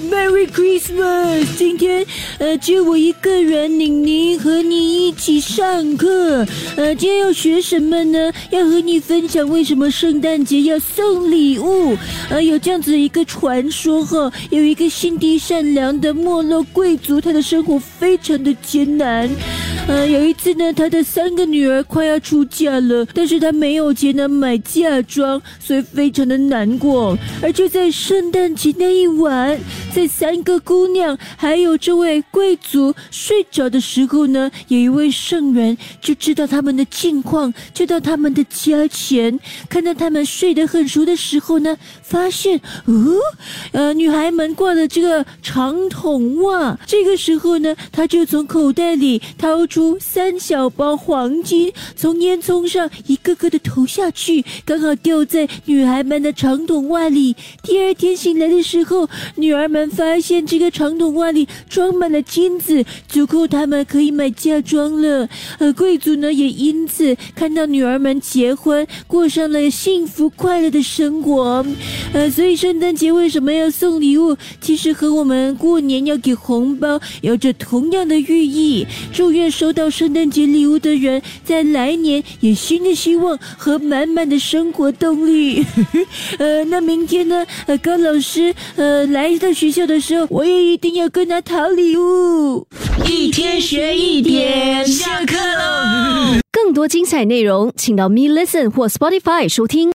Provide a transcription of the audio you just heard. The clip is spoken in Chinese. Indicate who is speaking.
Speaker 1: ，Merry Christmas！今天呃，只有我一个人，宁宁和你一起上课。呃，今天要学什么呢？要和你分享为什么圣诞节要送礼物。呃，有这样子一个传说哈，有一个心地善良的没落贵族，他的生活非常的艰难。呃，有一次呢，他的三个女儿快要出嫁了，但是他没有钱呢买嫁妆，所以非常的难过。而就在圣诞节那一晚，在三个姑娘还有这位贵族睡着的时候呢，有一位圣人就知道他们的近况，就到他们的家前，看到他们睡得很熟的时候呢，发现哦，呃，女孩们挂的这个长筒袜。这个时候呢，他就从口袋里掏出三小包黄金，从烟囱上一个个的投下去，刚好掉在女孩们的长筒袜里。第二天醒来的时候，女儿们发现这个长筒袜里装满了金子，足够他们可以买嫁妆了。而贵族呢，也因此看到女儿们结婚，过上了幸福快乐的生活。呃，所以圣诞节为什么要送礼物？其实和我们过年要给红包有着同样的寓意。祝愿收到圣诞节礼物的人，在来年有新的希望和满满的生活动力。呃，那明天呢？呃，高老师呃来到学学校的时候，我也一定要跟他讨礼物。
Speaker 2: 一天学一点，下课喽！
Speaker 3: 更多精彩内容，请到 Me Listen 或 Spotify 收听。